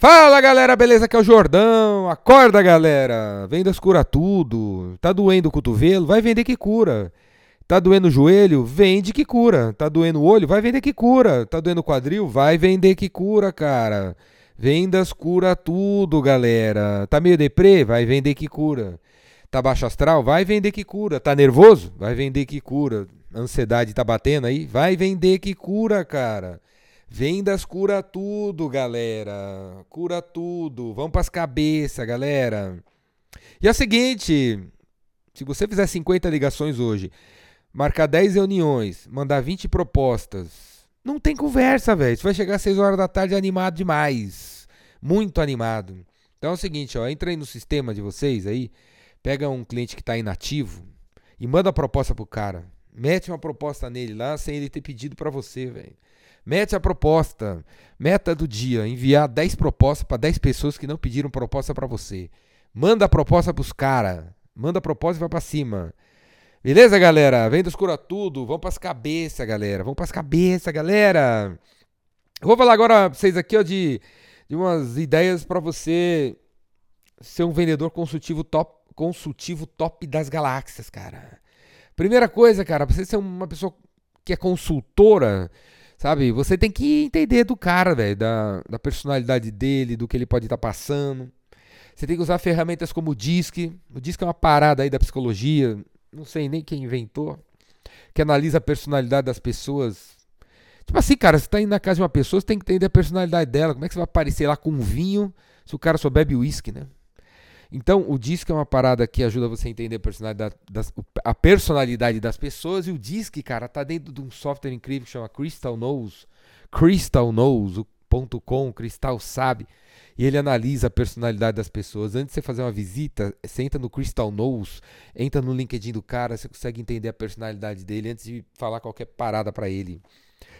Fala galera, beleza? Aqui é o Jordão. Acorda galera. Vendas cura tudo. Tá doendo o cotovelo? Vai vender que cura. Tá doendo o joelho? Vende que cura. Tá doendo o olho? Vai vender que cura. Tá doendo o quadril? Vai vender que cura, cara. Vendas cura tudo, galera. Tá meio deprê? Vai vender que cura. Tá baixo astral? Vai vender que cura. Tá nervoso? Vai vender que cura. Ansiedade tá batendo aí? Vai vender que cura, cara. Vendas cura tudo, galera. Cura tudo. Vamos pras cabeças, galera. E é o seguinte: se você fizer 50 ligações hoje, marcar 10 reuniões, mandar 20 propostas, não tem conversa, velho. Você vai chegar às 6 horas da tarde animado demais. Muito animado. Então é o seguinte, ó, entra aí no sistema de vocês aí, pega um cliente que está inativo e manda a proposta pro cara. Mete uma proposta nele lá sem ele ter pedido para você, velho. Mete a proposta. Meta do dia: enviar 10 propostas para 10 pessoas que não pediram proposta para você. Manda a proposta pros caras. Manda a proposta e vai para cima. Beleza, galera? Vendas cura tudo. Vamos pras cabeças, galera. Vamos pras cabeças, galera. Vou falar agora pra vocês aqui ó, de, de umas ideias para você ser um vendedor consultivo top, consultivo top das galáxias, cara. Primeira coisa, cara, pra você ser uma pessoa que é consultora, Sabe? Você tem que entender do cara, velho, da, da personalidade dele, do que ele pode estar tá passando. Você tem que usar ferramentas como o DISC. O DISC é uma parada aí da psicologia, não sei nem quem inventou, que analisa a personalidade das pessoas. Tipo assim, cara, você tá indo na casa de uma pessoa, você tem que entender a personalidade dela. Como é que você vai aparecer lá com um vinho se o cara só bebe uísque, né? Então, o DISC é uma parada que ajuda você a entender a personalidade das, a personalidade das pessoas. E o DISC, cara, tá dentro de um software incrível que chama Crystal Knows. CrystalKnows.com, Cristal sabe. E ele analisa a personalidade das pessoas. Antes de você fazer uma visita, você entra no Crystal Knows, entra no LinkedIn do cara, você consegue entender a personalidade dele antes de falar qualquer parada para ele.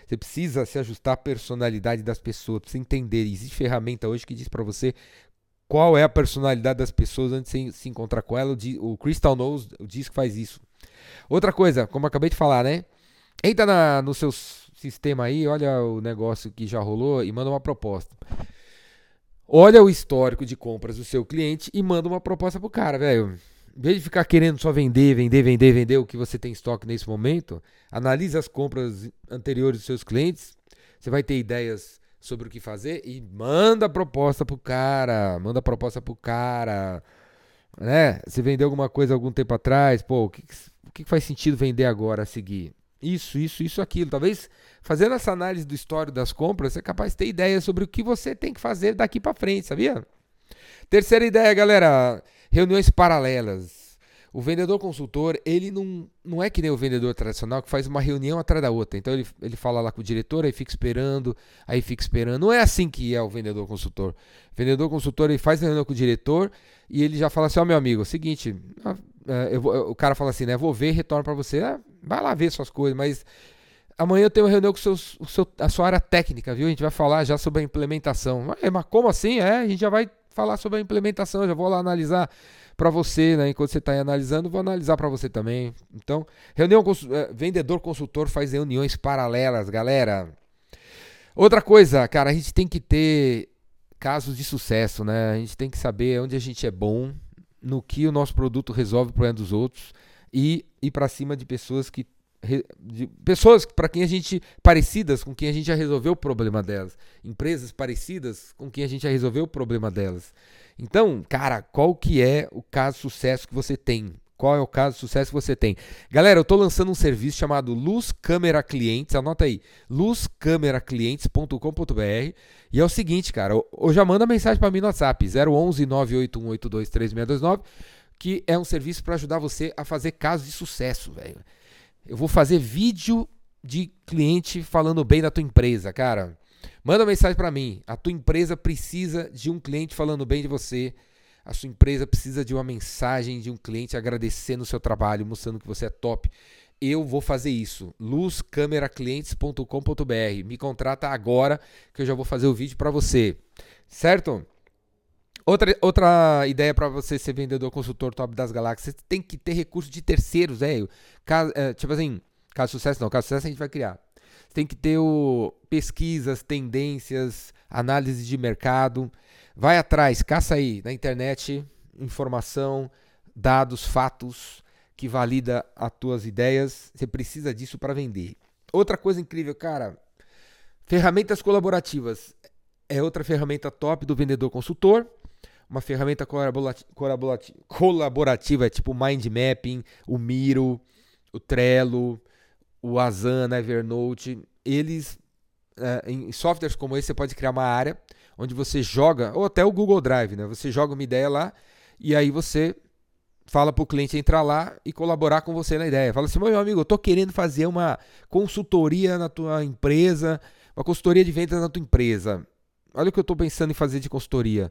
Você precisa se ajustar à personalidade das pessoas, precisa entender. Existe ferramenta hoje que diz para você qual é a personalidade das pessoas antes de se encontrar com ela. O Crystal Knows diz que faz isso. Outra coisa, como eu acabei de falar, né? Entra na, no seu sistema aí, olha o negócio que já rolou e manda uma proposta. Olha o histórico de compras do seu cliente e manda uma proposta pro cara, velho. Em vez de ficar querendo só vender, vender, vender, vender o que você tem em estoque nesse momento, analise as compras anteriores dos seus clientes. Você vai ter ideias sobre o que fazer e manda a proposta pro cara, manda a proposta pro cara, né? Se vendeu alguma coisa algum tempo atrás, pô, o que, o que faz sentido vender agora a seguir? Isso, isso, isso, aquilo. Talvez fazendo essa análise do histórico das compras, você é capaz de ter ideia sobre o que você tem que fazer daqui para frente, sabia? Terceira ideia, galera, reuniões paralelas. O vendedor consultor, ele não, não é que nem o vendedor tradicional que faz uma reunião atrás da outra. Então ele, ele fala lá com o diretor, aí fica esperando, aí fica esperando. Não é assim que é o vendedor consultor. O vendedor consultor, ele faz reunião com o diretor e ele já fala assim: Ó, oh, meu amigo, é o seguinte, ah, é, vou, o cara fala assim, né? Vou ver, retorno para você. Ah, vai lá ver suas coisas, mas amanhã eu tenho uma reunião com seus, o seu, a sua área técnica, viu? A gente vai falar já sobre a implementação. Mas como assim? É, a gente já vai falar sobre a implementação, já vou lá analisar para você, né? Enquanto você está analisando, vou analisar para você também. Então, reunião eh, vendedor consultor faz reuniões paralelas, galera. Outra coisa, cara, a gente tem que ter casos de sucesso, né? A gente tem que saber onde a gente é bom, no que o nosso produto resolve o problema dos outros e ir para cima de pessoas que de pessoas para quem a gente parecidas com quem a gente já resolveu o problema delas, empresas parecidas com quem a gente já resolveu o problema delas. Então, cara, qual que é o caso de sucesso que você tem? Qual é o caso de sucesso que você tem? Galera, eu estou lançando um serviço chamado Luz Câmera Clientes, anota aí, luzcameraclientes.com.br e é o seguinte, cara, ou já manda mensagem para mim no WhatsApp, 011 98182 3629, que é um serviço para ajudar você a fazer casos de sucesso, velho. Eu vou fazer vídeo de cliente falando bem da tua empresa, cara. Manda uma mensagem para mim. A tua empresa precisa de um cliente falando bem de você. A sua empresa precisa de uma mensagem de um cliente agradecendo o seu trabalho, mostrando que você é top. Eu vou fazer isso. luzcameraclientes.com.br. Me contrata agora que eu já vou fazer o vídeo para você. Certo? Outra, outra ideia para você ser vendedor consultor top das galáxias, você tem que ter recurso de terceiros, velho. É, tipo assim, caso sucesso não, caso sucesso a gente vai criar. Você tem que ter o pesquisas, tendências, análise de mercado. Vai atrás, caça aí na internet informação, dados, fatos que valida as tuas ideias. Você precisa disso para vender. Outra coisa incrível, cara, ferramentas colaborativas é outra ferramenta top do vendedor consultor. Uma ferramenta colaborativa é tipo Mind Mapping, o Miro, o Trello, o Asana, Evernote. Eles, é, em softwares como esse, você pode criar uma área onde você joga, ou até o Google Drive, né? Você joga uma ideia lá e aí você fala para o cliente entrar lá e colaborar com você na ideia. Fala assim, meu amigo, eu estou querendo fazer uma consultoria na tua empresa, uma consultoria de vendas na tua empresa. Olha o que eu estou pensando em fazer de consultoria.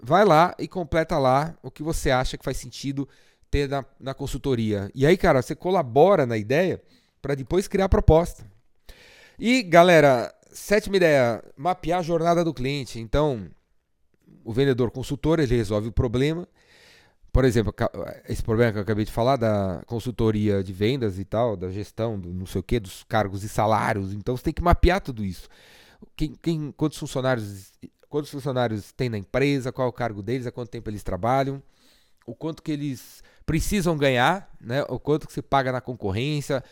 Vai lá e completa lá o que você acha que faz sentido ter na, na consultoria. E aí, cara, você colabora na ideia para depois criar a proposta. E, galera, sétima ideia, mapear a jornada do cliente. Então, o vendedor consultor, ele resolve o problema. Por exemplo, esse problema que eu acabei de falar da consultoria de vendas e tal, da gestão, do não sei o que, dos cargos e salários. Então você tem que mapear tudo isso. Quem, quem, quantos funcionários quantos funcionários tem na empresa, qual é o cargo deles, há quanto tempo eles trabalham, o quanto que eles precisam ganhar, né? o quanto que se paga na concorrência,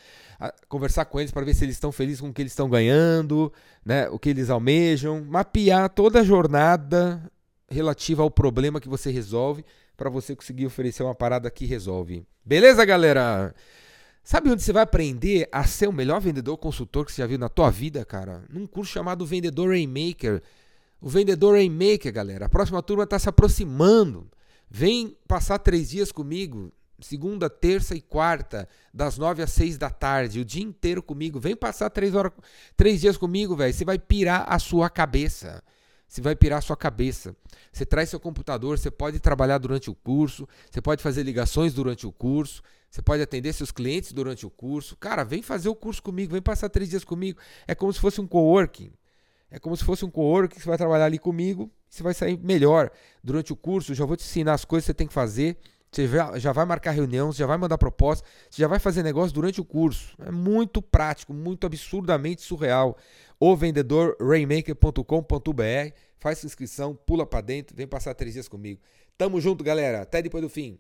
conversar com eles para ver se eles estão felizes com o que eles estão ganhando, né? o que eles almejam, mapear toda a jornada relativa ao problema que você resolve para você conseguir oferecer uma parada que resolve. Beleza, galera? Sabe onde você vai aprender a ser o melhor vendedor consultor que você já viu na tua vida, cara? Num curso chamado Vendedor Rainmaker. O Vendedor Rainmaker, galera. A próxima turma está se aproximando. Vem passar três dias comigo, segunda, terça e quarta, das nove às seis da tarde, o dia inteiro comigo. Vem passar três, horas, três dias comigo, velho. Você vai pirar a sua cabeça. Você vai pirar a sua cabeça. Você traz seu computador, você pode trabalhar durante o curso, você pode fazer ligações durante o curso, você pode atender seus clientes durante o curso. Cara, vem fazer o curso comigo, vem passar três dias comigo. É como se fosse um coworking. É como se fosse um coworking que você vai trabalhar ali comigo, você vai sair melhor durante o curso. Já vou te ensinar as coisas que você tem que fazer. Você já vai marcar reunião, você já vai mandar proposta, você já vai fazer negócio durante o curso. É muito prático, muito absurdamente surreal. O vendedor rainmaker.com.br. Faz sua inscrição, pula para dentro, vem passar três dias comigo. Tamo junto, galera. Até depois do fim.